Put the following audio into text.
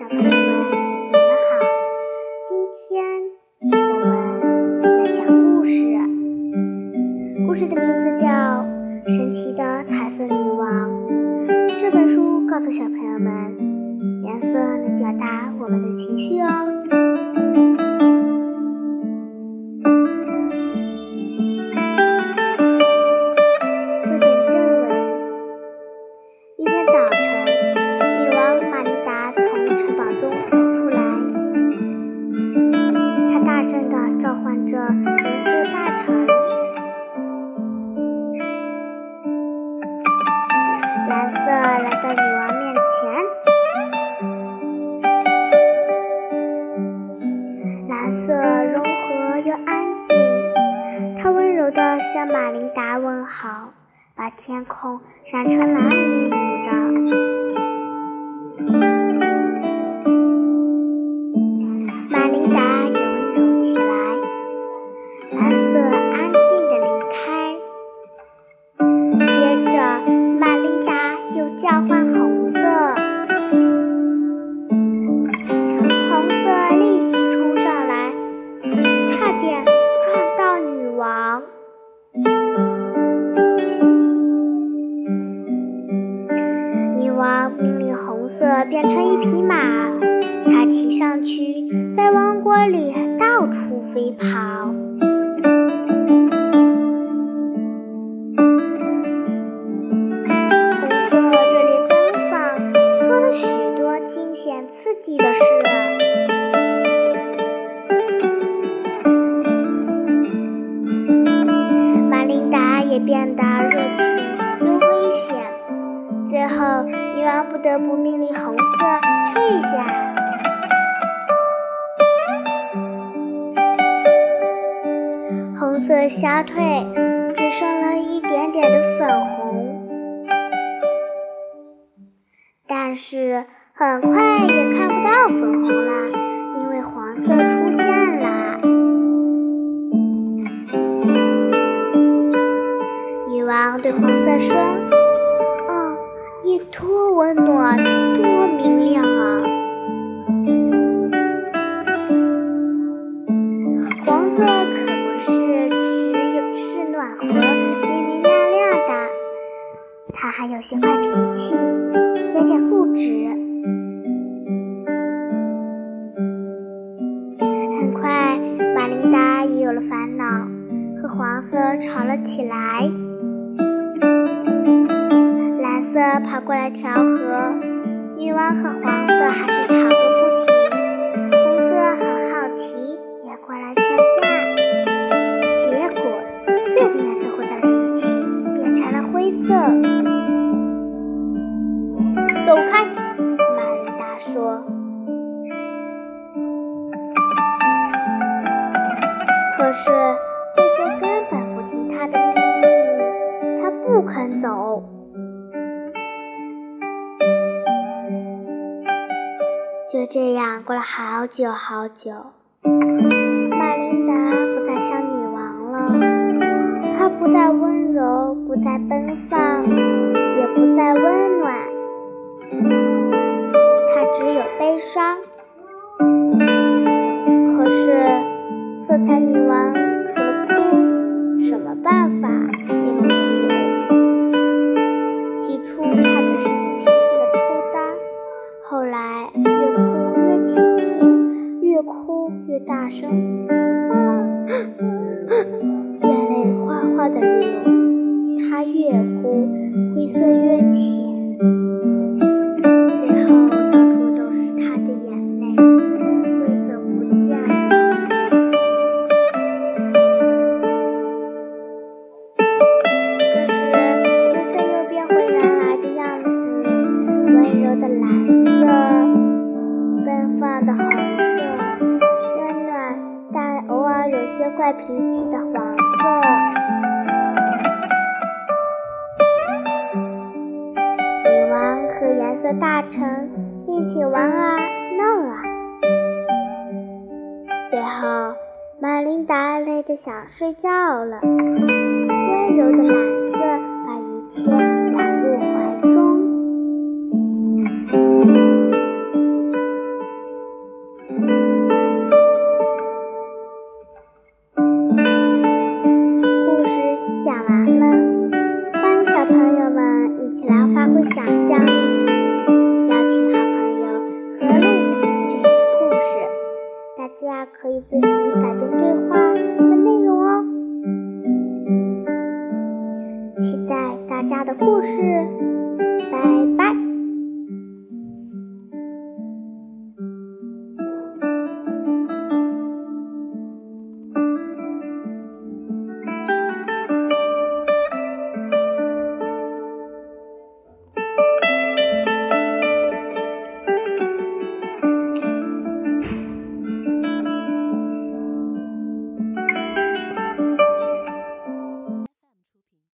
小朋友们你们好。今天我们来讲故事。故事的名字叫神奇的彩色女王。这本书告诉小朋友们颜色能表达我们的情绪哦。着颜色大臣。蓝色来到女王面前，蓝色柔和又安静。它温柔地向玛琳达问好，把天空染成蓝色变成一匹马，它骑上去，在王国里到处飞跑。不得不命令红色退下。红色消退，只剩了一点点的粉红，但是很快也看不到粉红了，因为黄色出现了。女王对黄色说：“哦，你多多明亮啊！”黄色可不是只有是暖和、明明亮亮的，它还有些坏脾气，有点固执。很快，玛琳达也有了烦恼，和黄色吵了起来。蓝色跑过来调和，女王和黄色还是吵个不停。红色很好奇，也过来劝架。结果，所有的颜色混在了一起，变成了灰色。走开！玛琳达说。可是灰色根本不听她的命令，它不肯走。就这样过了好久好久，玛琳达不再像女王了，她不再温柔，不再奔放，也不再温暖，她只有悲伤。可是，色彩女王声，眼泪哗哗的流。她越哭，灰色越浅，最后到处都是她的眼些怪脾气的黄色。女王和颜色大臣一起玩啊闹啊，最后玛琳达累得想睡觉了。温柔的蓝色把一切自己改变对话的内容哦。期待大家的故事，拜拜。